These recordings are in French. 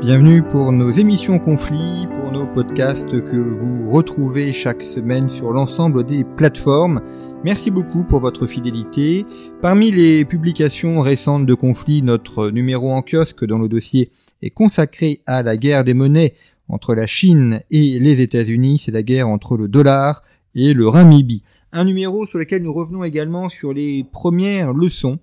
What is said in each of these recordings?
Bienvenue pour nos émissions conflits, pour nos podcasts que vous retrouvez chaque semaine sur l'ensemble des plateformes. Merci beaucoup pour votre fidélité. Parmi les publications récentes de conflits, notre numéro en kiosque dans le dossier est consacré à la guerre des monnaies entre la Chine et les États-Unis. C'est la guerre entre le dollar et le renminbi. Un numéro sur lequel nous revenons également sur les premières leçons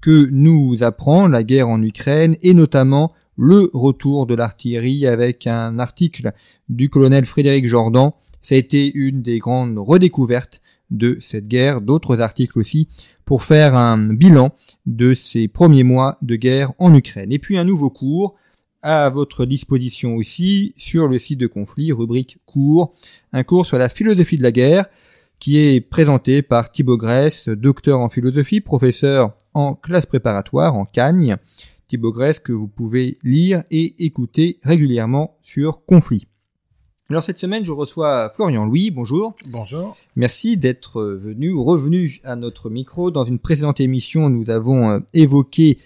que nous apprend la guerre en Ukraine et notamment le retour de l'artillerie avec un article du colonel Frédéric Jordan. Ça a été une des grandes redécouvertes de cette guerre, d'autres articles aussi, pour faire un bilan de ces premiers mois de guerre en Ukraine. Et puis un nouveau cours à votre disposition aussi sur le site de conflit, rubrique cours, un cours sur la philosophie de la guerre qui est présenté par Thibaut Grèce, docteur en philosophie, professeur en classe préparatoire en Cagne. Thibaut Grèce que vous pouvez lire et écouter régulièrement sur Conflit. Alors cette semaine, je reçois Florian Louis. Bonjour. Bonjour. Merci d'être venu ou revenu à notre micro. Dans une précédente émission, nous avons euh, évoqué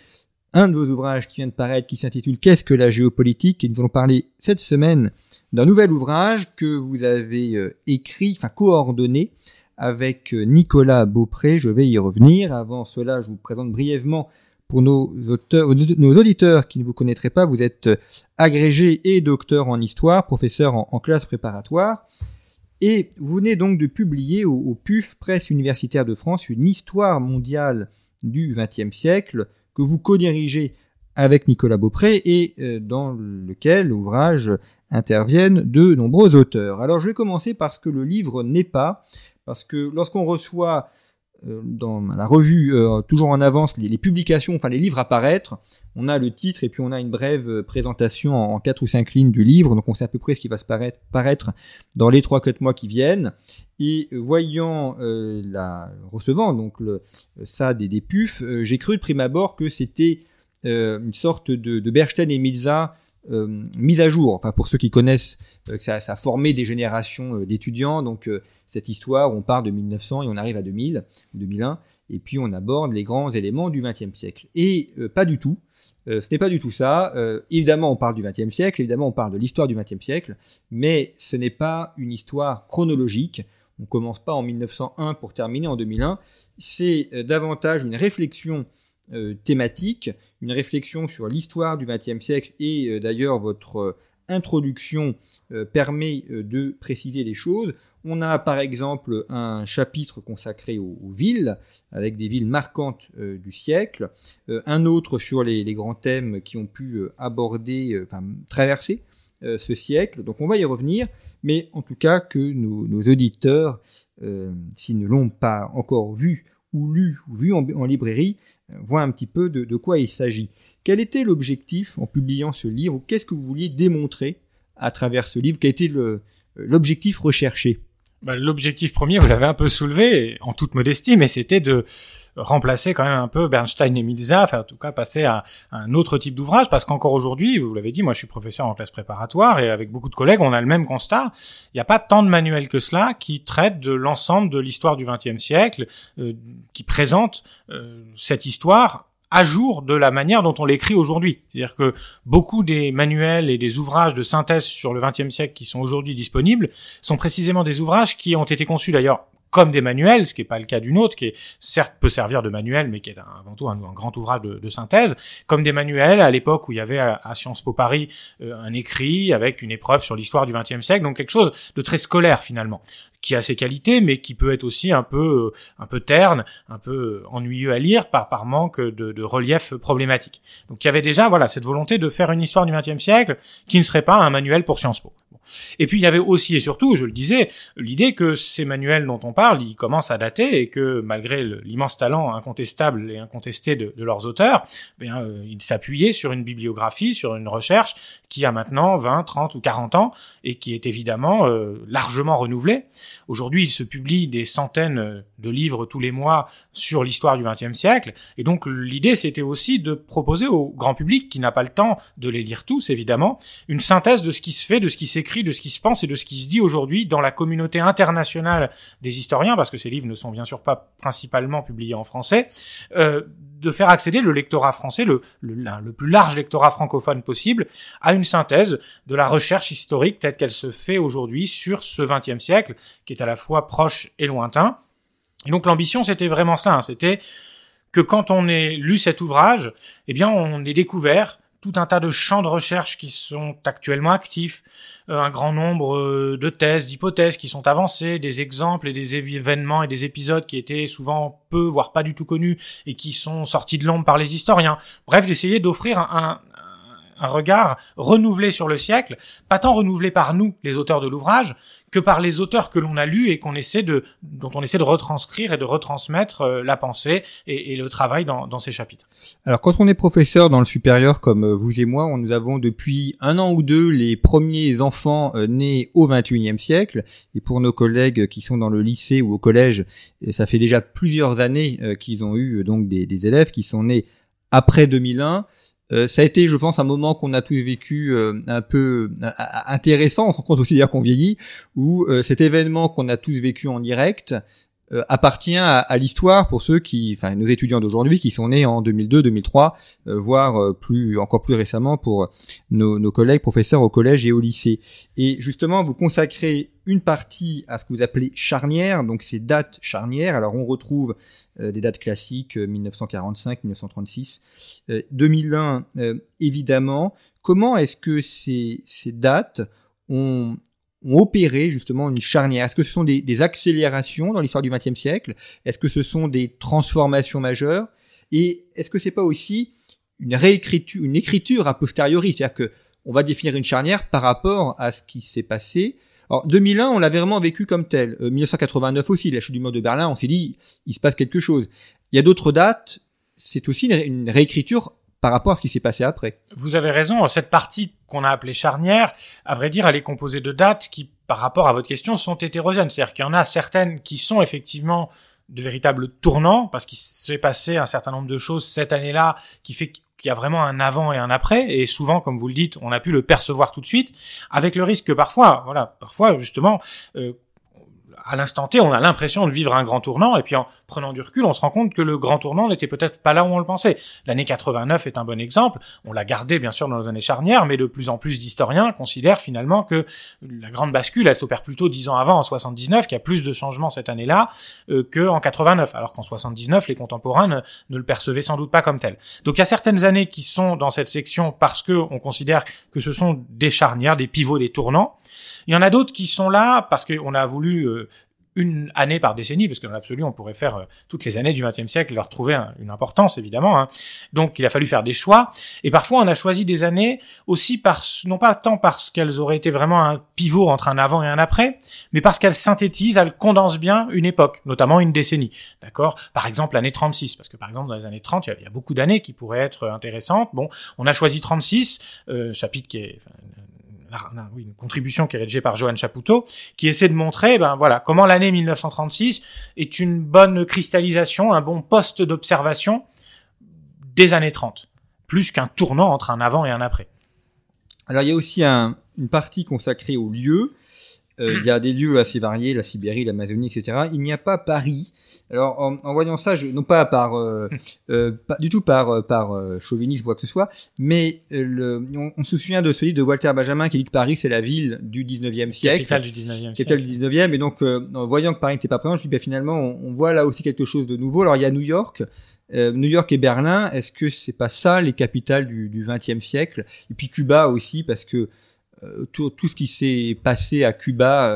un de vos ouvrages qui vient de paraître qui s'intitule Qu'est-ce que la géopolitique? Et nous allons parler cette semaine d'un nouvel ouvrage que vous avez euh, écrit, enfin coordonné avec euh, Nicolas Beaupré. Je vais y revenir. Avant cela, je vous présente brièvement pour nos auditeurs qui ne vous connaîtraient pas, vous êtes agrégé et docteur en histoire, professeur en, classe préparatoire, et vous venez donc de publier au, PUF Presse Universitaire de France une histoire mondiale du XXe siècle que vous co-dirigez avec Nicolas Beaupré et euh, dans lequel l'ouvrage interviennent de nombreux auteurs. Alors je vais commencer parce que le livre n'est pas, parce que lorsqu'on reçoit euh, dans la revue euh, toujours en avance les, publications, enfin les livres à paraître. On a le titre et puis on a une brève euh, présentation en, quatre ou cinq lignes du livre, donc on sait à peu près ce qui va se paraître, paraître dans les trois quatre mois qui viennent. Et voyant la recevant donc le, ça des, des pufs, j'ai cru de prime abord que c'était une sorte de, de Bernstein et Milza mise à jour. Enfin pour ceux qui connaissent, que ça, a formé des générations d'étudiants, donc cette histoire on part de 1900 et on arrive à 2000, 2001, et puis on aborde les grands éléments du XXe siècle. Et euh, pas du tout. Euh, ce n'est pas du tout ça. Euh, évidemment, on parle du XXe siècle, évidemment, on parle de l'histoire du XXe siècle, mais ce n'est pas une histoire chronologique. On commence pas en 1901 pour terminer en 2001. C'est davantage une réflexion thématique, une réflexion sur l'histoire du XXe siècle et d'ailleurs votre introduction permet de préciser les choses. On a par exemple un chapitre consacré aux, villes, avec des villes marquantes euh, du siècle, euh, un autre sur les, grands thèmes qui ont pu euh, aborder, traverser ce siècle. Donc on va y revenir, mais en tout cas que nos, auditeurs, s'ils ne l'ont pas encore vu ou lu ou vu en, librairie, voient un petit peu de, de quoi il s'agit. Quel était l'objectif en publiant ce livre Qu'est-ce que vous vouliez démontrer à travers ce livre? Quel était l'objectif recherché? Bah, L'objectif premier, vous l'avez un peu soulevé, en toute modestie, mais c'était de remplacer quand même un peu Bernstein et Milza, enfin en tout cas passer à, un autre type d'ouvrage, parce qu'encore aujourd'hui, vous l'avez dit, moi je suis professeur en classe préparatoire, et avec beaucoup de collègues, on a le même constat, il n'y a pas tant de manuels que cela qui traitent de l'ensemble de l'histoire du XXe siècle, euh, qui présentent euh, cette histoire à jour de la manière dont on l'écrit aujourd'hui. C'est-à-dire que beaucoup des manuels et des ouvrages de synthèse sur le XXe siècle qui sont aujourd'hui disponibles sont précisément des ouvrages qui ont été conçus d'ailleurs comme des manuels, ce qui n'est pas le cas d'une autre, qui certes peut servir de manuel, mais qui est avant tout un, grand ouvrage de, synthèse, comme des manuels à l'époque où il y avait à, Sciences Po Paris euh, un écrit avec une épreuve sur l'histoire du XXe siècle, donc quelque chose de très scolaire finalement qui a ses qualités, mais qui peut être aussi un peu, un peu terne, un peu ennuyeux à lire par, par manque de, de relief problématique. Donc il y avait déjà, voilà, cette volonté de faire une histoire du XXe siècle qui ne serait pas un manuel pour Sciences Po. Et puis il y avait aussi et surtout, je le disais, l'idée que ces manuels dont on parle, ils commencent à dater et que malgré l'immense talent incontestable et incontesté de, leurs auteurs, bien, euh, ils s'appuyaient sur une bibliographie, sur une recherche qui a maintenant 20, 30 ou 40 ans et qui est évidemment euh, largement renouvelée. Aujourd'hui, il se publie des centaines de livres tous les mois sur l'histoire du XXe siècle. Et donc l'idée c'était aussi de proposer au grand public qui n'a pas le temps de les lire tous évidemment, une synthèse de ce qui se fait, de ce qui s'écrit de ce qui se pense et de ce qui se dit aujourd'hui dans la communauté internationale des historiens, parce que ces livres ne sont bien sûr pas principalement publiés en français, euh, de faire accéder le lectorat français, le, le, plus large lectorat francophone possible, à une synthèse de la recherche historique telle qu'elle se fait aujourd'hui sur ce XXe siècle, qui est à la fois proche et lointain. Et donc l'ambition, c'était vraiment cela, hein. c'était que quand on ait lu cet ouvrage, eh bien, on ait découvert tout un tas de champs de recherche qui sont actuellement actifs, euh, un grand nombre euh, de thèses, d'hypothèses qui sont avancées, des exemples et des événements et des épisodes qui étaient souvent peu, voire pas du tout connus et qui sont sortis de l'ombre par les historiens. Bref, d'essayer d'offrir un, un regard renouvelé sur le siècle, pas tant renouvelé par nous, les auteurs de l'ouvrage, que par les auteurs que l'on a lus et qu'on essaie de, dont on essaie de retranscrire et de retransmettre euh, la pensée et, le travail dans, ces chapitres. Alors, quand on est professeur dans le supérieur comme euh, vous et moi, on, nous avons depuis un an ou deux les premiers enfants euh, nés au XXIe siècle. Et pour nos collègues qui sont dans le lycée ou au collège, ça fait déjà plusieurs années qu'ils ont eu donc des élèves qui sont nés après 2001. Euh, ça a été, je pense, un moment qu'on a tous vécu euh, un peu euh, intéressant, on se rend compte aussi d'ailleurs qu'on vieillit, où cet événement qu'on a tous vécu en direct appartient à, l'histoire pour ceux qui, enfin nos étudiants d'aujourd'hui qui sont nés en 2002, 2003, voire plus encore plus récemment pour nos, collègues professeurs au collège et au lycée. Et justement, vous consacrez une partie à ce que vous appelez charnière, donc ces dates charnières. Alors on retrouve euh, des dates classiques, 1945, 1936, 2001 évidemment. Comment est-ce que ces dates ont, ont, opéré justement une charnière. Est-ce que ce sont des, accélérations dans l'histoire du XXe siècle? Est-ce que ce sont des transformations majeures? Et est-ce que c'est pas aussi une réécriture, une écriture a posteriori, c'est-à-dire que on va définir une charnière par rapport à ce qui s'est passé. Alors 2001, on l'a vraiment vécu comme tel. 1989 euh, aussi, la chute du mur de Berlin, on s'est dit, il se passe quelque chose. Il y a d'autres dates, c'est aussi une, réécriture par rapport à ce qui s'est passé après. Vous avez raison, cette partie qu'on a appelée charnière, à vrai dire, elle est composée de dates qui, par rapport à votre question, sont hétérogènes. C'est-à-dire qu'il y en a certaines qui sont effectivement de véritables tournants, parce qu'il s'est passé un certain nombre de choses cette année-là qui fait qu'il y a vraiment un avant et un après, et souvent, comme vous le dites, on a pu le percevoir tout de suite, avec le risque que parfois, voilà, parfois justement, euh, à l'instant T, on a l'impression de vivre un grand tournant, et puis en prenant du recul, on se rend compte que le grand tournant n'était peut-être pas là où on le pensait. L'année 89 est un bon exemple. On l'a gardé bien sûr dans les années charnières, mais de plus en plus d'historiens considèrent finalement que la grande bascule, elle s'opère plutôt dix ans avant, en 79, qu'il y a plus de changements cette année-là euh, que en 89, alors qu'en 79, les contemporains ne, ne, le percevaient sans doute pas comme tel. Donc il y a certaines années qui sont dans cette section parce que on considère que ce sont des charnières, des pivots, des tournants. Il y en a d'autres qui sont là parce qu'on a voulu euh, une année par décennie, parce que dans l'absolu, on pourrait faire euh, toutes les années du XXe siècle et leur trouver une importance, évidemment. Hein. Donc, il a fallu faire des choix. Et parfois, on a choisi des années aussi parce, non pas tant parce qu'elles auraient été vraiment un pivot entre un avant et un après, mais parce qu'elles synthétisent, elles condensent bien une époque, notamment une décennie. D'accord? Par exemple, l'année 36, parce que par exemple, dans les années 30, il y a, beaucoup d'années qui pourraient être intéressantes. Bon, on a choisi 36, euh, chapitre qui est une contribution qui est rédigée par Johan Chapoutot, qui essaie de montrer, ben voilà, comment l'année 1936 est une bonne cristallisation, un bon poste d'observation des années 30, plus qu'un tournant entre un avant et un après. Alors il y a aussi un, une partie consacrée aux lieux, euh, il y a des lieux assez variés, la Sibérie, l'Amazonie, etc. Il n'y a pas Paris. Alors, en, en voyant ça, je, non pas par, euh, euh, pas du tout par euh, par euh, chauvinisme ou quoi que ce soit, mais le, on, se souvient de ce livre de Walter Benjamin qui dit que Paris c'est la ville du 19e siècle, capitale du 19e siècle, capitale du 19e, et donc en voyant que Paris n'était pas présent, je dis ben, finalement on, on, voit là aussi quelque chose de nouveau. Alors il y a New York. New York et Berlin, est-ce que c'est pas ça les capitales du, du 20e siècle? Et puis Cuba aussi, parce que euh, tout, tout, ce qui s'est passé à Cuba,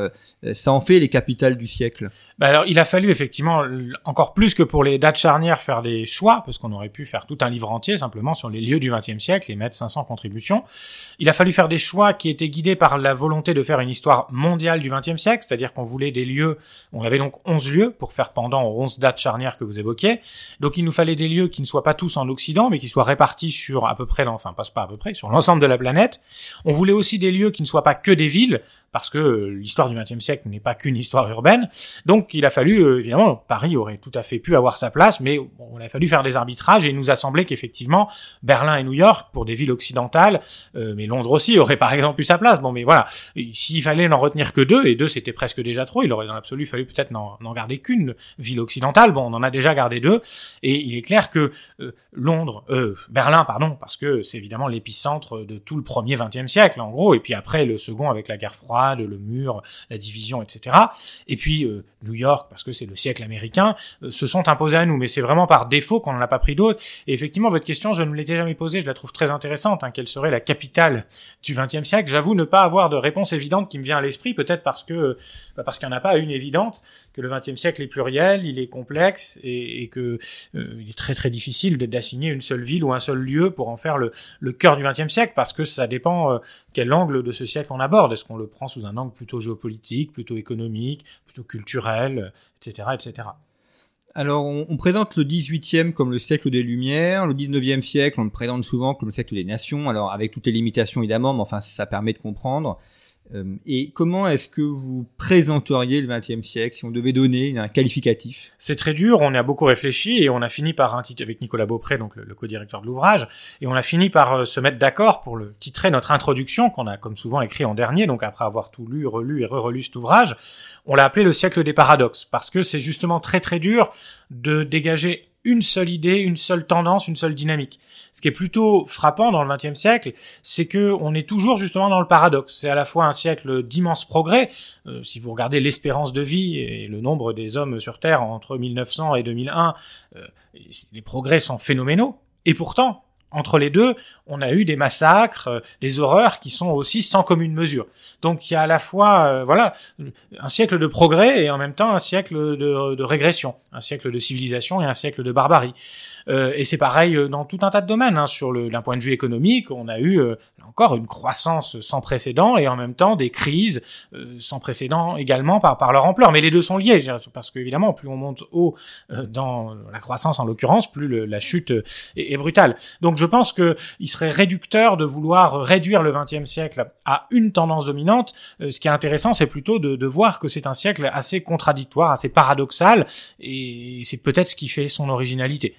euh, ça en fait les capitales du siècle bah Alors, il a fallu effectivement, encore plus que pour les dates charnières, faire des choix, parce qu'on aurait pu faire tout un livre entier simplement sur les lieux du XXe siècle et mettre 500 contributions. Il a fallu faire des choix qui étaient guidés par la volonté de faire une histoire mondiale du XXe siècle, c'est-à-dire qu'on voulait des lieux, on avait donc 11 lieux pour faire pendant aux 11 dates charnières que vous évoquiez. Donc il nous fallait des lieux qui ne soient pas tous en Occident, mais qui soient répartis sur à peu près, enfin pas à peu près, sur l'ensemble de la planète. On voulait aussi des lieux qui ne soient pas que des villes, parce que l'histoire du XXe siècle n'est pas qu'une histoire urbaine. Donc il a fallu, euh, évidemment, Paris aurait tout à fait pu avoir sa place, mais on a fallu faire des arbitrages et il nous a semblé qu'effectivement Berlin et New York, pour des villes occidentales, euh, mais Londres aussi aurait par exemple eu sa place. Bon, mais voilà, s'il fallait n'en retenir que deux, et deux c'était presque déjà trop, il aurait dans l'absolu fallu peut-être n'en garder qu'une ville occidentale. Bon, on en a déjà gardé deux, et il est clair que euh, Londres, Berlin, pardon, parce que c'est évidemment l'épicentre de tout le premier XXe siècle en gros, puis après le second avec la guerre froide le mur, la division, etc. Et puis euh, New York, parce que c'est le siècle américain, euh, se sont imposés à nous. Mais c'est vraiment par défaut qu'on n'en a pas pris d'autres. Et effectivement, votre question, je ne me l'étais jamais posée, je la trouve très intéressante. Hein, quelle serait la capitale du XXe siècle? J'avoue ne pas avoir de réponse évidente qui me vient à l'esprit, peut-être parce que bah, parce qu'il n'y en a pas une évidente, que le XXe siècle est pluriel, il est complexe et, et que euh, il est très très difficile d'assigner une seule ville ou un seul lieu pour en faire le, le cœur du XXe siècle, parce que ça dépend quel angle de ce siècle on aborde. Est-ce qu'on le prend sous un angle plutôt géopolitique, plutôt économique, plutôt culturel, etc., etc. Alors, on, présente le 18e comme le siècle des Lumières, le 19e siècle, on le présente souvent comme le siècle des nations, alors avec toutes les limitations évidemment, mais enfin ça permet de comprendre. Euh, et comment est-ce que vous présenteriez le XXe siècle si on devait donner un qualificatif? C'est très dur, on a beaucoup réfléchi et on a fini par un titre avec Nicolas Beaupré, donc le, co-directeur de l'ouvrage, et on a fini par euh, se mettre d'accord pour le titrer notre introduction qu'on a comme souvent écrit en dernier, donc après avoir tout lu, relu et re-relu cet ouvrage, on l'a appelé le siècle des paradoxes parce que c'est justement très très dur de dégager une seule idée, une seule tendance, une seule dynamique. Ce qui est plutôt frappant dans le XXe siècle, c'est que on est toujours justement dans le paradoxe. C'est à la fois un siècle d'immenses progrès. Euh, si vous regardez l'espérance de vie et le nombre des hommes sur Terre entre 1900 et 2001, euh, les progrès sont phénoménaux. Et pourtant, entre les deux, on a eu des massacres, euh, des horreurs qui sont aussi sans commune mesure. Donc il y a à la fois, euh, voilà, un siècle de progrès et en même temps un siècle de, régression, un siècle de civilisation et un siècle de barbarie. Euh, et c'est pareil dans tout un tas de domaines. Hein. Sur le, d'un point de vue économique, on a eu euh, encore une croissance sans précédent et en même temps des crises sans précédent également par, par leur ampleur. Mais les deux sont liés, parce qu'évidemment, plus on monte haut dans la croissance en l'occurrence, plus la chute est, est, brutale. Donc je pense que il serait réducteur de vouloir réduire le XXe siècle à une tendance dominante. ce qui est intéressant, c'est plutôt de, de voir que c'est un siècle assez contradictoire, assez paradoxal, et c'est peut-être ce qui fait son originalité.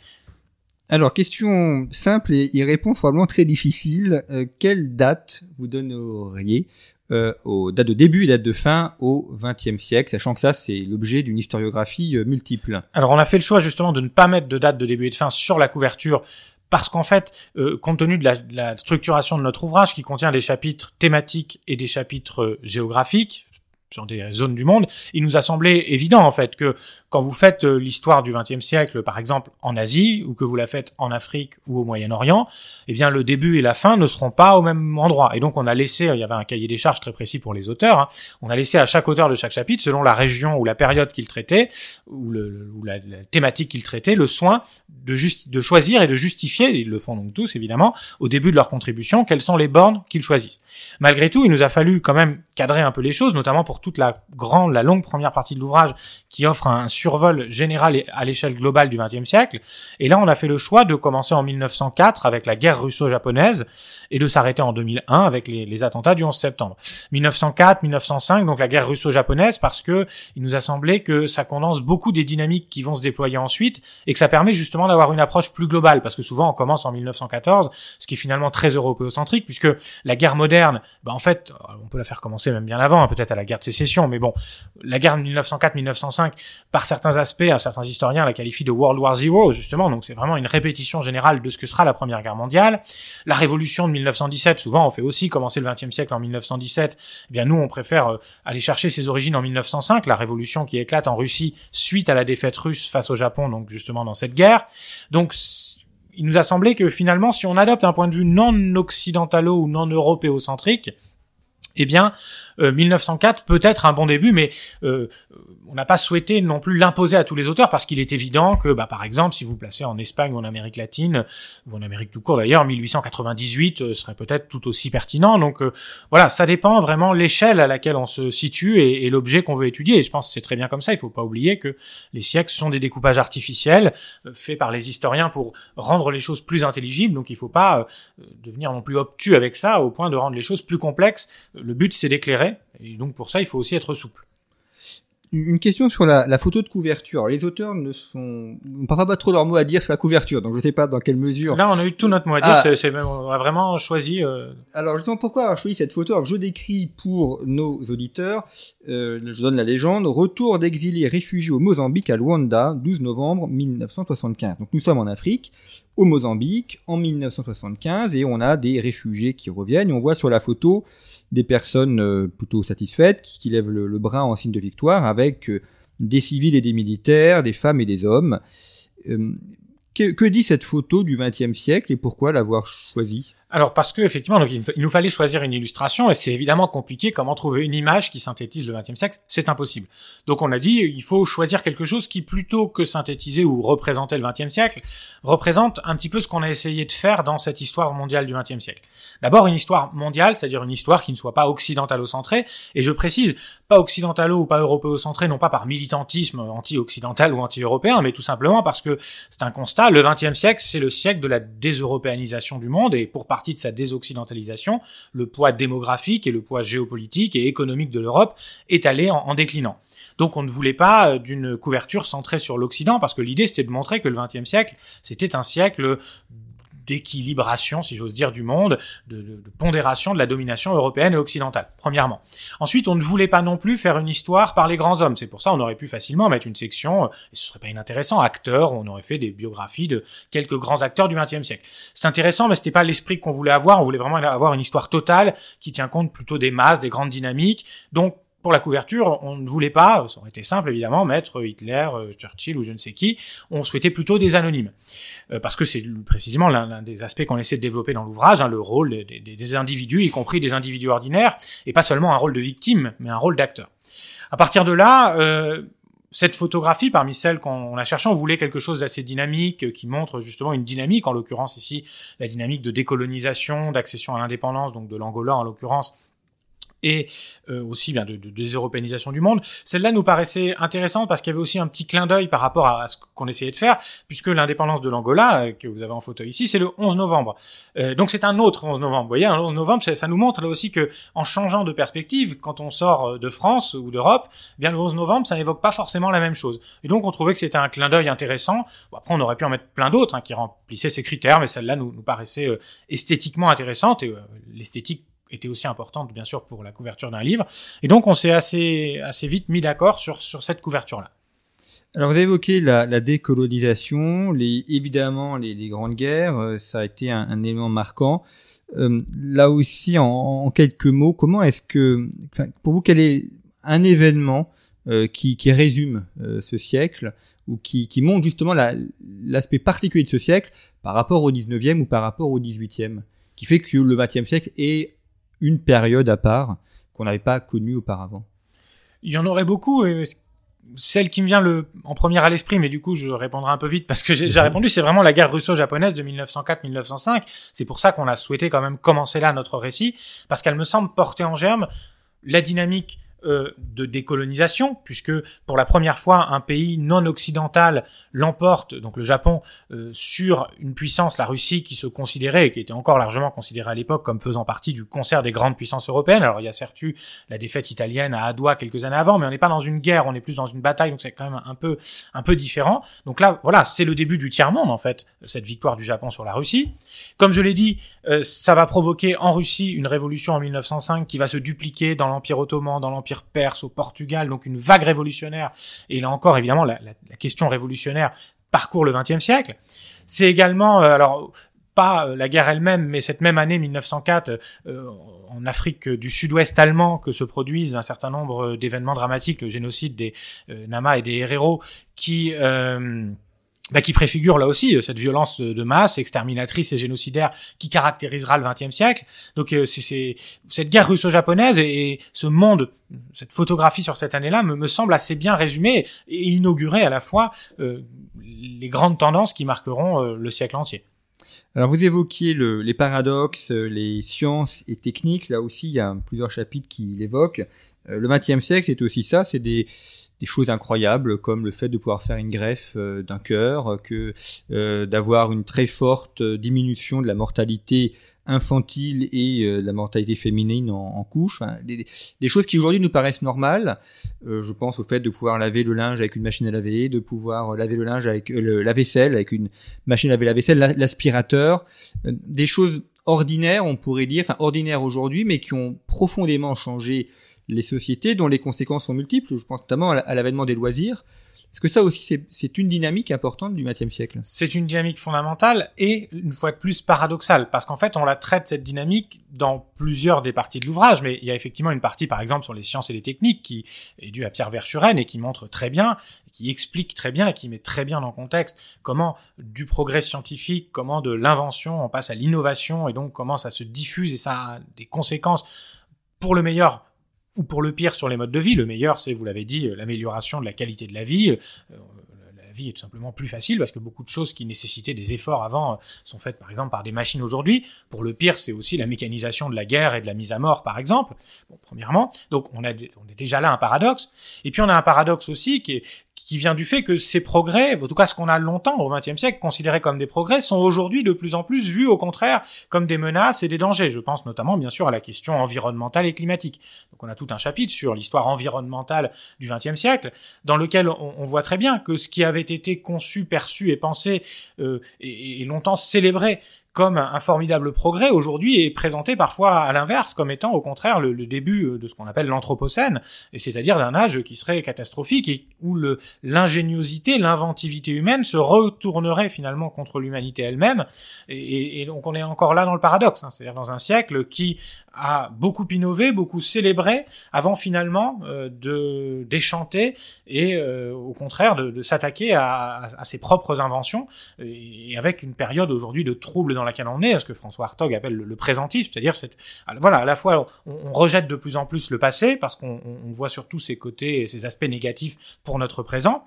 Alors, question simple et, réponse probablement très difficile. Euh, quelle date vous donneriez euh, aux dates de début et date de fin au XXe siècle, sachant que ça, c'est l'objet d'une historiographie euh, multiple? Alors, on a fait le choix justement de ne pas mettre de date de début et de fin sur la couverture parce qu'en fait, euh, compte tenu de la, de la, structuration de notre ouvrage qui contient des chapitres thématiques et des chapitres géographiques, sur des zones du monde, il nous a semblé évident en fait que quand vous faites euh, l'histoire du XXe siècle, par exemple en Asie, ou que vous la faites en Afrique ou au Moyen-Orient, eh bien le début et la fin ne seront pas au même endroit. Et donc on a laissé, il y avait un cahier des charges très précis pour les auteurs, hein, on a laissé à chaque auteur de chaque chapitre, selon la région ou la période qu'il traitait, ou, le, ou la, thématique qu'il traitait, le soin de, de choisir et de justifier, ils le font donc tous évidemment, au début de leur contribution, quelles sont les bornes qu'ils choisissent. Malgré tout, il nous a fallu quand même cadrer un peu les choses, notamment pour toute la grande, la longue première partie de l'ouvrage qui offre un survol général à l'échelle globale du XXe siècle. Et là, on a fait le choix de commencer en 1904 avec la guerre russo-japonaise et de s'arrêter en 2001 avec les, attentats du 11 septembre. 1904, 1905, donc la guerre russo-japonaise parce que il nous a semblé que ça condense beaucoup des dynamiques qui vont se déployer ensuite et que ça permet justement d'avoir une approche plus globale parce que souvent on commence en 1914, ce qui est finalement très européocentrique puisque la guerre moderne, bah en fait, on peut la faire commencer même bien avant, hein, peut-être à la guerre de sécession, mais bon, la guerre de 1904-1905, par certains aspects, à certains historiens la qualifient de World War Zero, justement, donc c'est vraiment une répétition générale de ce que sera la Première Guerre mondiale. La révolution de 1917, souvent on fait aussi commencer le XXe siècle en 1917, eh bien nous on préfère euh, aller chercher ses origines en 1905, la révolution qui éclate en Russie suite à la défaite russe face au Japon, donc justement dans cette guerre. Donc il nous a semblé que finalement, si on adopte un point de vue non occidentalo ou non européocentrique, eh bien, 1904 euh, peut être un bon début, mais euh, on n'a pas souhaité non plus l'imposer à tous les auteurs parce qu'il est évident que, bah, par exemple, si vous placez en Espagne ou en Amérique latine ou en Amérique tout court d'ailleurs, 1898 euh, serait peut-être tout aussi pertinent. Donc voilà, ça dépend vraiment l'échelle à laquelle on se situe et, et l'objet qu'on veut étudier. Et je pense que c'est très bien comme ça. Il faut pas oublier que les siècles sont des découpages artificiels faits par les historiens pour rendre les choses plus intelligibles. Donc il faut pas devenir non plus obtus avec ça au point de rendre les choses plus complexes le but c'est d'éclairer, et donc pour ça il faut aussi être souple. Une question sur la, photo de couverture. les auteurs ne sont n'ont parfois pas trop leur mot à dire sur la couverture, donc je ne sais pas dans quelle mesure. Là, on a eu tout notre mot à dire. Ah. C'est, on a vraiment choisi. Euh... Alors justement, pourquoi avoir choisi cette photo? Alors je décris pour nos auditeurs. Euh, je donne la légende. Retour d'exilés réfugiés au Mozambique à Luanda, 12 novembre 1975. Donc nous sommes en Afrique, au Mozambique, en 1975, et on a des réfugiés qui reviennent. On voit sur la photo des personnes euh, plutôt satisfaites qui, lèvent le, bras en signe de victoire avec euh, des civils et des militaires, des femmes et des hommes. Euh, que, dit cette photo du XXe siècle et pourquoi l'avoir choisie? Alors parce que effectivement, il nous fallait choisir une illustration et c'est évidemment compliqué. Comment trouver une image qui synthétise le XXe siècle C'est impossible. Donc on a dit il faut choisir quelque chose qui plutôt que synthétiser ou représenter le XXe siècle, représente un petit peu ce qu'on a essayé de faire dans cette histoire mondiale du XXe siècle. D'abord une histoire mondiale, c'est-à-dire une histoire qui ne soit pas occidentalo-centrée. Et je précise, pas occidentalo ou pas européo-centrée, non pas par militantisme anti-occidental ou anti-européen, mais tout simplement parce que c'est un constat. Le XXe siècle, c'est le siècle de la déseuropéanisation du monde et pour partie de sa désoccidentalisation, le poids démographique et le poids géopolitique et économique de l'Europe est allé en, déclinant. Donc on ne voulait pas euh, d'une couverture centrée sur l'Occident, parce que l'idée c'était de montrer que le XXe siècle, c'était un siècle d'équilibration, si j'ose dire, du monde, de, pondération de la domination européenne et occidentale, premièrement. Ensuite, on ne voulait pas non plus faire une histoire par les grands hommes. C'est pour ça on aurait pu facilement mettre une section, euh, et ce serait pas inintéressant, acteurs, on aurait fait des biographies de quelques grands acteurs du XXe siècle. C'est intéressant, mais c'était pas l'esprit qu'on voulait avoir. On voulait vraiment avoir une histoire totale qui tient compte plutôt des masses, des grandes dynamiques. Donc, pour la couverture, on ne voulait pas, ça aurait été simple évidemment, mettre Hitler, euh, Churchill ou je ne sais qui. On souhaitait plutôt des anonymes, euh, parce que c'est précisément l'un des aspects qu'on essaie de développer dans l'ouvrage, hein, le rôle des, individus, y compris des individus ordinaires, et pas seulement un rôle de victime, mais un rôle d'acteur. À partir de là, euh, cette photographie, parmi celles qu'on a cherché, on voulait quelque chose d'assez dynamique, qui montre justement une dynamique, en l'occurrence ici la dynamique de décolonisation, d'accession à l'indépendance, donc de l'Angola en l'occurrence, et euh, aussi bien de, de, déseuropéanisation du monde. Celle-là nous paraissait intéressante parce qu'il y avait aussi un petit clin d'œil par rapport à, ce qu'on essayait de faire, puisque l'indépendance de l'Angola, euh, que vous avez en photo ici, c'est le 11 novembre. Euh, donc c'est un autre 11 novembre. Vous voyez, un 11 novembre, ça, nous montre là aussi que en changeant de perspective, quand on sort de France ou d'Europe, eh bien le 11 novembre, ça n'évoque pas forcément la même chose. Et donc on trouvait que c'était un clin d'œil intéressant. Bon, après, on aurait pu en mettre plein d'autres hein, qui remplissaient ces critères, mais celle-là nous, nous paraissait esthétiquement intéressante et l'esthétique était aussi importante bien sûr pour la couverture d'un livre. Et donc on s'est assez assez vite mis d'accord sur sur cette couverture là. Alors vous avez évoqué la, décolonisation, les, évidemment les, grandes guerres, euh, ça a été un, élément marquant. Euh, là aussi, en, quelques mots, comment est-ce que, pour vous, quel est un événement euh, qui, qui, résume ce siècle ou qui, qui montre justement l'aspect particulier de ce siècle par rapport au 19e ou par rapport au 18e, qui fait que le 20e siècle est une période à part qu'on n'avait pas connue auparavant Il y en aurait beaucoup. Et celle qui me vient le, en première à l'esprit, mais du coup je répondrai un peu vite parce que j'ai mhm. répondu, c'est vraiment la guerre russo-japonaise de 1904-1905. C'est pour ça qu'on a souhaité quand même commencer là notre récit, parce qu'elle me semble porter en germe la dynamique de décolonisation, puisque pour la première fois, un pays non occidental l'emporte, donc le Japon, euh, sur une puissance, la Russie, qui se considérait, et qui était encore largement considérée à l'époque comme faisant partie du concert des grandes puissances européennes. Alors il y a certes eu la défaite italienne à Adoua quelques années avant, mais on n'est pas dans une guerre, on est plus dans une bataille, donc c'est quand même un peu, un peu différent. Donc là, voilà, c'est le début du tiers-monde, en fait, cette victoire du Japon sur la Russie. Comme je l'ai dit, euh, ça va provoquer en Russie une révolution en 1905 qui va se dupliquer dans l'Empire ottoman, dans l'Empire perse, au Portugal, donc une vague révolutionnaire. Et là encore, évidemment, la, question révolutionnaire parcourt le XXe siècle. C'est également, euh, alors pas euh, la guerre elle-même, mais cette même année 1904, euh, en Afrique du Sud-Ouest allemand, que se produisent un certain nombre d'événements dramatiques, le génocide des Nama et des Herero, qui bah, qui préfigure là aussi cette violence de masse exterminatrice et génocidaire qui caractérisera le XXe siècle. Donc c'est cette guerre russo-japonaise et, ce monde, cette photographie sur cette année-là me, semble assez bien résumée et inaugurer à la fois les grandes tendances qui marqueront le siècle entier. Alors vous évoquiez le, les paradoxes, les sciences et techniques. Là aussi, il y a plusieurs chapitres qui l'évoquent. Euh, le XXe siècle, c'est aussi ça. C'est des, des, choses incroyables comme le fait de pouvoir faire une greffe euh, d'un cœur, que euh, d'avoir une très forte diminution de la mortalité infantile et euh, la mortalité féminine en, couche, des, choses qui aujourd'hui nous paraissent normales. Euh, je pense au fait de pouvoir laver le linge avec une machine à laver, de pouvoir laver le linge avec euh, la vaisselle avec une machine à laver la vaisselle, l'aspirateur, des choses ordinaires, on pourrait dire, enfin ordinaires aujourd'hui, mais qui ont profondément changé les sociétés, dont les conséquences sont multiples. Je pense notamment à l'avènement des loisirs. Est-ce que ça aussi, c'est une dynamique importante du XXe siècle? C'est une dynamique fondamentale et, une fois de plus, paradoxale, parce qu'en fait, on la traite, cette dynamique, dans plusieurs des parties de l'ouvrage, mais il y a effectivement une partie, par exemple, sur les sciences et les techniques, qui est due à Pierre Verschuren et qui montre très bien, qui explique très bien et qui met très bien dans le contexte comment du progrès scientifique, comment de l'invention, on passe à l'innovation, et donc comment ça se diffuse et ça a des conséquences pour le meilleur ou pour le pire sur les modes de vie. Le meilleur, c'est, vous l'avez dit, euh, l'amélioration de la qualité de la vie. Euh, la vie est tout simplement plus facile parce que beaucoup de choses qui nécessitaient des efforts avant euh, sont faites par exemple par des machines aujourd'hui. Pour le pire, c'est aussi la mécanisation de la guerre et de la mise à mort par exemple. Bon, premièrement, donc on, on est déjà là un paradoxe. Et puis on a un paradoxe aussi qui est, qui vient du fait que ces progrès, en tout cas ce qu'on a longtemps au XXe siècle considéré comme des progrès, sont aujourd'hui de plus en plus vus au contraire comme des menaces et des dangers. Je pense notamment bien sûr à la question environnementale et climatique. Donc on a tout un chapitre sur l'histoire environnementale du XXe siècle, dans lequel on, voit très bien que ce qui avait été conçu, perçu et pensé euh, et, et longtemps célébré comme un, formidable progrès, aujourd'hui est présenté parfois à l'inverse, comme étant au contraire le, début euh, de ce qu'on appelle l'anthropocène, et c'est-à-dire d'un âge qui serait catastrophique et où l'ingéniosité, l'inventivité humaine se retournerait finalement contre l'humanité elle-même, et, donc on est encore là dans le paradoxe, hein, c'est-à-dire dans un siècle qui a beaucoup innové, beaucoup célébré, avant finalement euh, de déchanter et euh, au contraire de, de s'attaquer à, à, ses propres inventions, et avec une période aujourd'hui de trouble dans laquelle on est, ce que François Hartog appelle le, présentisme, c'est-à-dire voilà, à la fois on, on, rejette de plus en plus le passé parce qu'on voit surtout ses côtés et ses aspects négatifs pour notre présent,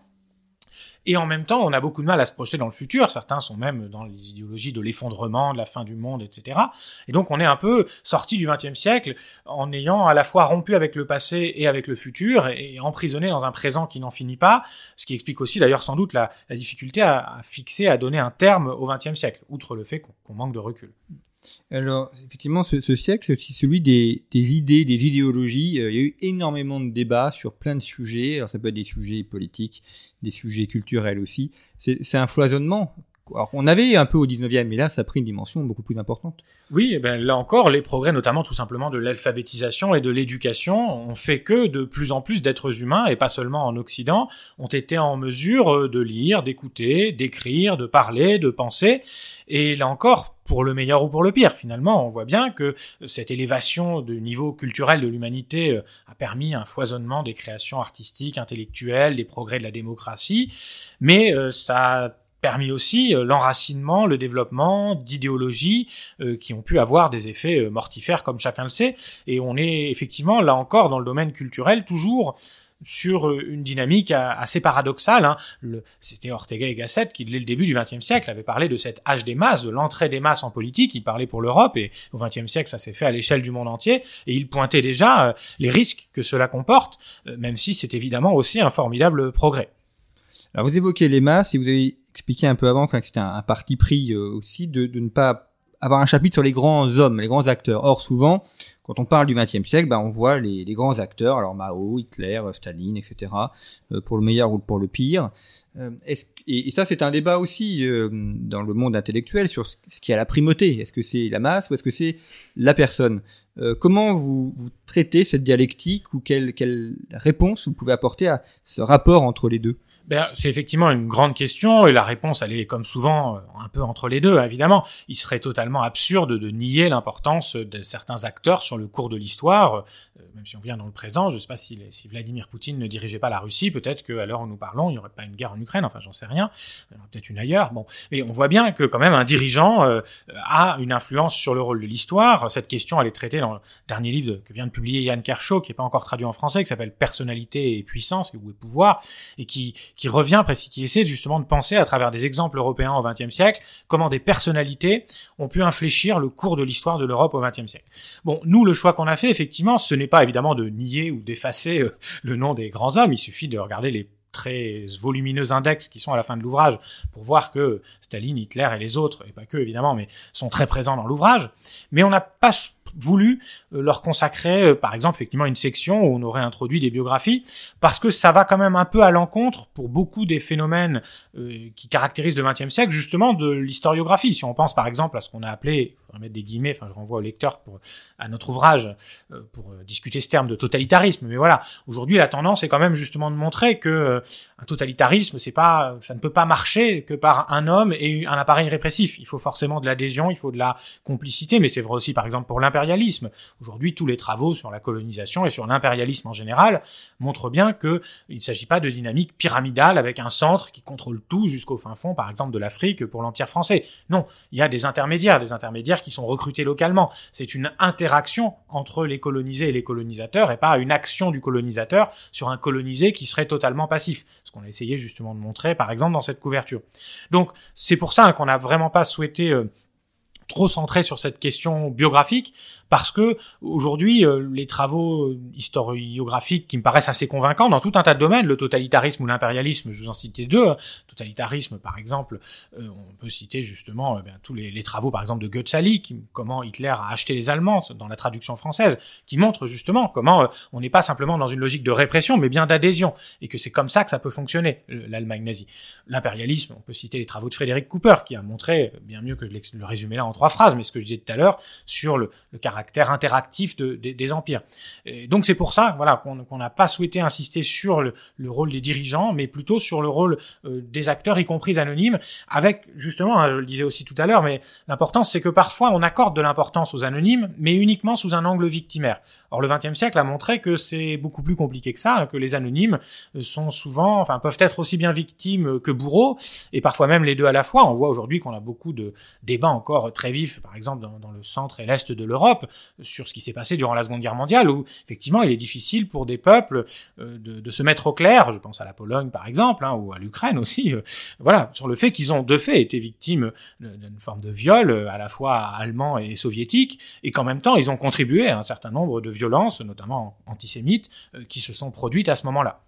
et en même temps, on a beaucoup de mal à se projeter dans le futur. Certains sont même dans les idéologies de l'effondrement, de la fin du monde, etc. Et donc, on est un peu sorti du XXe siècle en ayant à la fois rompu avec le passé et avec le futur et emprisonné dans un présent qui n'en finit pas. Ce qui explique aussi, d'ailleurs, sans doute la, difficulté à, fixer, à donner un terme au XXe siècle, outre le fait qu'on manque de recul. Alors, effectivement, ce, siècle, c'est celui des, des, idées, des idéologies. Euh, il y a eu énormément de débats sur plein de sujets. Alors, ça peut être des sujets politiques, des sujets culturels aussi. C'est un foisonnement alors on avait un peu au 19e, mais là, ça a pris une dimension beaucoup plus importante. Oui, eh ben là encore, les progrès, notamment tout simplement de l'alphabétisation et de l'éducation, ont fait que de plus en plus d'êtres humains, et pas seulement en Occident, ont été en mesure euh, de lire, d'écouter, d'écrire, de parler, de penser. Et là encore, pour le meilleur ou pour le pire, finalement, on voit bien que cette élévation du niveau culturel de l'humanité euh, a permis un foisonnement des créations artistiques, intellectuelles, des progrès de la démocratie, mais euh, ça permis aussi euh, l'enracinement, le développement d'idéologies euh, qui ont pu avoir des effets euh, mortifères, comme chacun le sait. Et on est effectivement, là encore, dans le domaine culturel, toujours sur une dynamique assez paradoxale. Hein. C'était Ortega y Gasset qui, dès le début du XXe siècle, avait parlé de cet âge des masses, de l'entrée des masses en politique. Il parlait pour l'Europe et au XXe siècle, ça s'est fait à l'échelle du monde entier. Et il pointait déjà les risques que cela comporte, même si c'est évidemment aussi un formidable progrès. Alors vous évoquez les masses et vous avez expliqué un peu avant, enfin que c'était un, parti pris euh, aussi de, de, ne pas avoir un chapitre sur les grands hommes, les grands acteurs. Or souvent, quand on parle du XXe siècle, bah, on voit les, les, grands acteurs, alors Mao, Hitler, Staline, etc., euh, pour le meilleur ou pour le pire. Euh, et, et, ça, c'est un débat aussi dans le monde intellectuel sur ce, qui a la primauté. Est-ce que c'est la masse ou est-ce que c'est la personne? Comment vous, vous, traitez cette dialectique ou quelle, quelle réponse vous pouvez apporter à ce rapport entre les deux? Ben, c'est effectivement une grande question et la réponse, elle est comme souvent euh, un peu entre les deux, évidemment. Il serait totalement absurde de nier l'importance de certains acteurs sur le cours de l'histoire, euh, même si on vient dans le présent. Je ne sais pas si, Vladimir Poutine ne dirigeait pas la Russie, peut-être qu'à l'heure où nous parlons, il n'y aurait pas une guerre en Ukraine, enfin j'en sais rien, peut-être une ailleurs. Bon, mais on voit bien que quand même un dirigeant euh, a une influence sur le rôle de l'histoire. Cette question, elle est traitée dans le dernier livre que vient de publier Yann Kershaw, qui n'est pas encore traduit en français, qui s'appelle Personnalité et puissance ou pouvoir, et qui qui revient, qui essaie justement de penser à travers des exemples européens au XXe siècle, comment des personnalités ont pu infléchir le cours de l'histoire de l'Europe au XXe siècle. Bon, nous, le choix qu'on a fait, effectivement, ce n'est pas évidemment de nier ou d'effacer euh, le nom des grands hommes. Il suffit de regarder les très volumineux index qui sont à la fin de l'ouvrage pour voir que Staline, Hitler et les autres, et pas que évidemment, mais sont très présents dans l'ouvrage. Mais on n'a pas voulu euh, leur consacrer, euh, par exemple, effectivement, une section où on aurait introduit des biographies, parce que ça va quand même un peu à l'encontre, pour beaucoup des phénomènes euh, qui caractérisent le XXe siècle, justement, de l'historiographie. Si on pense, par exemple, à ce qu'on a appelé, il faudrait mettre des guillemets, enfin, je renvoie au lecteur pour, à notre ouvrage, pour discuter ce terme de totalitarisme. Mais voilà, aujourd'hui, la tendance est quand même justement de montrer que un totalitarisme, c'est pas, ça ne peut pas marcher que par un homme et un appareil répressif. Il faut forcément de l'adhésion, il faut de la complicité, mais c'est vrai aussi, par exemple, pour l'impérialisme Aujourd'hui, tous les travaux sur la colonisation et sur l'impérialisme en général montrent bien qu'il ne s'agit pas de dynamique pyramidale avec un centre qui contrôle tout jusqu'au fin fond, par exemple, de l'Afrique pour l'Empire français. Non, il y a des intermédiaires, des intermédiaires qui sont recrutés localement. C'est une interaction entre les colonisés et les colonisateurs et pas une action du colonisateur sur un colonisé qui serait totalement passif. Ce qu'on a essayé justement de montrer, par exemple, dans cette couverture. Donc, c'est pour ça qu'on n'a vraiment pas souhaité euh, trop centré sur cette question biographique parce que aujourd'hui euh, les travaux historiographiques qui me paraissent assez convaincants dans tout un tas de domaines, le totalitarisme ou l'impérialisme, je vous en citer deux. Hein. Totalitarisme, par exemple, euh, on peut citer justement euh, ben, tous les, les, travaux, par exemple, de Goetzali, qui, comment Hitler a acheté les Allemands dans la traduction française, qui montre justement comment on n'est pas simplement dans une logique de répression, mais bien d'adhésion, et que c'est comme ça que ça peut fonctionner l'Allemagne nazie. L'impérialisme, on peut citer les travaux de Frédéric Cooper, qui a montré bien mieux que je le résumé là trois phrases, mais ce que je disais tout à l'heure sur le, le caractère interactif de, des empires. Et donc c'est pour ça, voilà, qu'on n'a pas souhaité insister sur le, rôle des dirigeants, mais plutôt sur le rôle euh, des acteurs, y compris anonymes, avec justement, hein, je le disais aussi tout à l'heure, mais l'importance c'est que parfois on accorde de l'importance aux anonymes, mais uniquement sous un angle victimaire. Or le XXe siècle a montré que c'est beaucoup plus compliqué que ça, hein, que les anonymes euh, sont souvent, enfin peuvent être aussi bien victimes que bourreaux, et parfois même les deux à la fois. On voit aujourd'hui qu'on a beaucoup de débats encore très par exemple dans, dans le centre et l'est de l'Europe, sur ce qui s'est passé durant la Seconde Guerre mondiale, où effectivement il est difficile pour des peuples euh, de, se mettre au clair, je pense à la Pologne par exemple, hein, ou à l'Ukraine aussi, euh, voilà, sur le fait qu'ils ont de fait été victimes d'une forme de viol euh, à la fois allemand et soviétique, et qu'en même temps ils ont contribué à un certain nombre de violences, notamment antisémites, qui se sont produites à ce moment-là.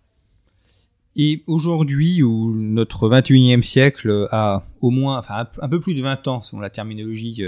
Et aujourd'hui, où notre 21e siècle a au moins, enfin un peu plus de 20 ans, selon la terminologie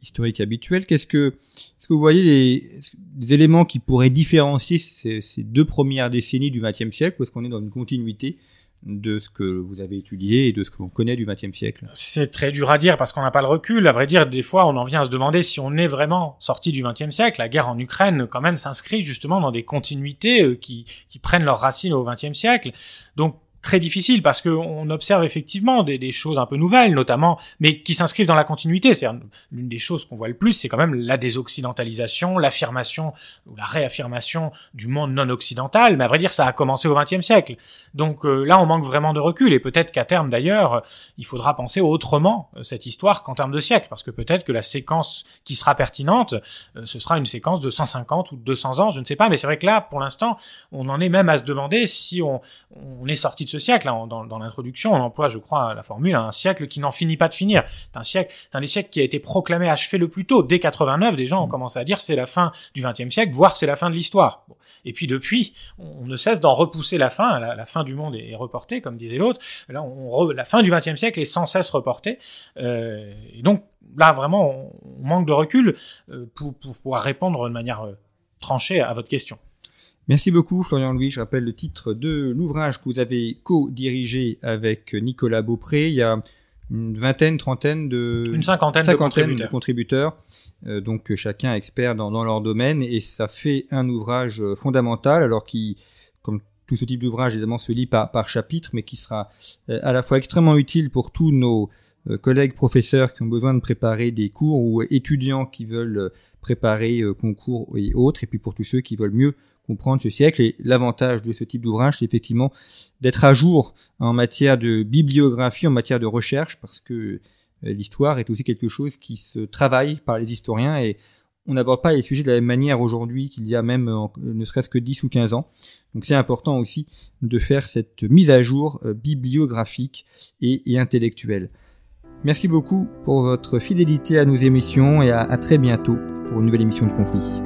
historique habituel. Qu'est-ce que, est-ce que vous voyez des éléments qui pourraient différencier ces, deux premières décennies du XXe siècle ou est-ce qu'on est dans une continuité de ce que vous avez étudié et de ce que l'on connaît du XXe siècle C'est très dur à dire parce qu'on n'a pas le recul. À vrai dire, des fois, on en vient à se demander si on est vraiment sorti du XXe siècle. La guerre en Ukraine, quand même, s'inscrit justement dans des continuités euh, qui, qui prennent leurs racines au XXe siècle. Donc, très difficile parce que on observe effectivement des, des, choses un peu nouvelles, notamment, mais qui s'inscrivent dans la continuité. C'est-à-dire l'une des choses qu'on voit le plus, c'est quand même la désoccidentalisation, l'affirmation ou la réaffirmation du monde non occidental. Mais à vrai dire, ça a commencé au XXe siècle. Donc euh, là, on manque vraiment de recul et peut-être qu'à terme, d'ailleurs, il faudra penser autrement euh, cette histoire qu'en termes de siècle, parce que peut-être que la séquence qui sera pertinente, euh, ce sera une séquence de 150 ou 200 ans, je ne sais pas. Mais c'est vrai que là, pour l'instant, on en est même à se demander si on, on est sorti de ce siècle. Hein, dans, dans l'introduction, on emploie, je crois, la formule un siècle qui n'en finit pas de finir. C'est un siècle, c'est un des siècles qui a été proclamé achevé le plus tôt. Dès 89, des gens ont mm. commencé à dire c'est la fin du XXe siècle, voire c'est la fin de l'histoire. Et puis depuis, on ne cesse d'en repousser la fin. La, fin du monde est, reportée, comme disait l'autre. Là, on la fin du XXe siècle est sans cesse reportée. Euh, et donc là, vraiment, on, manque de recul euh, pour, pour pouvoir répondre de manière euh, tranchée à votre question. Merci beaucoup Florian Louis. Je rappelle le titre de l'ouvrage que vous avez co-dirigé avec Nicolas Beaupré. Il y a une vingtaine, trentaine de... Une cinquantaine, de contributeurs. De contributeurs. Euh, donc chacun expert dans, dans, leur domaine et ça fait un ouvrage fondamental alors qui, comme tout ce type d'ouvrage évidemment se lit par, par chapitre, mais qui sera à la fois extrêmement utile pour tous nos collègues professeurs qui ont besoin de préparer des cours ou étudiants qui veulent préparer concours et autres, et puis pour tous ceux qui veulent mieux comprendre ce siècle. Et l'avantage de ce type d'ouvrage, c'est effectivement d'être à jour en matière de bibliographie, en matière de recherche, parce que euh, l'histoire est aussi quelque chose qui se travaille par les historiens et on n'aborde pas les sujets de la même manière aujourd'hui qu'il y a même ne serait-ce que 10 ou 15 ans. Donc c'est important aussi de faire cette mise à jour euh, bibliographique et, intellectuelle. Merci beaucoup pour votre fidélité à nos émissions et à très bientôt pour une nouvelle émission de conflit.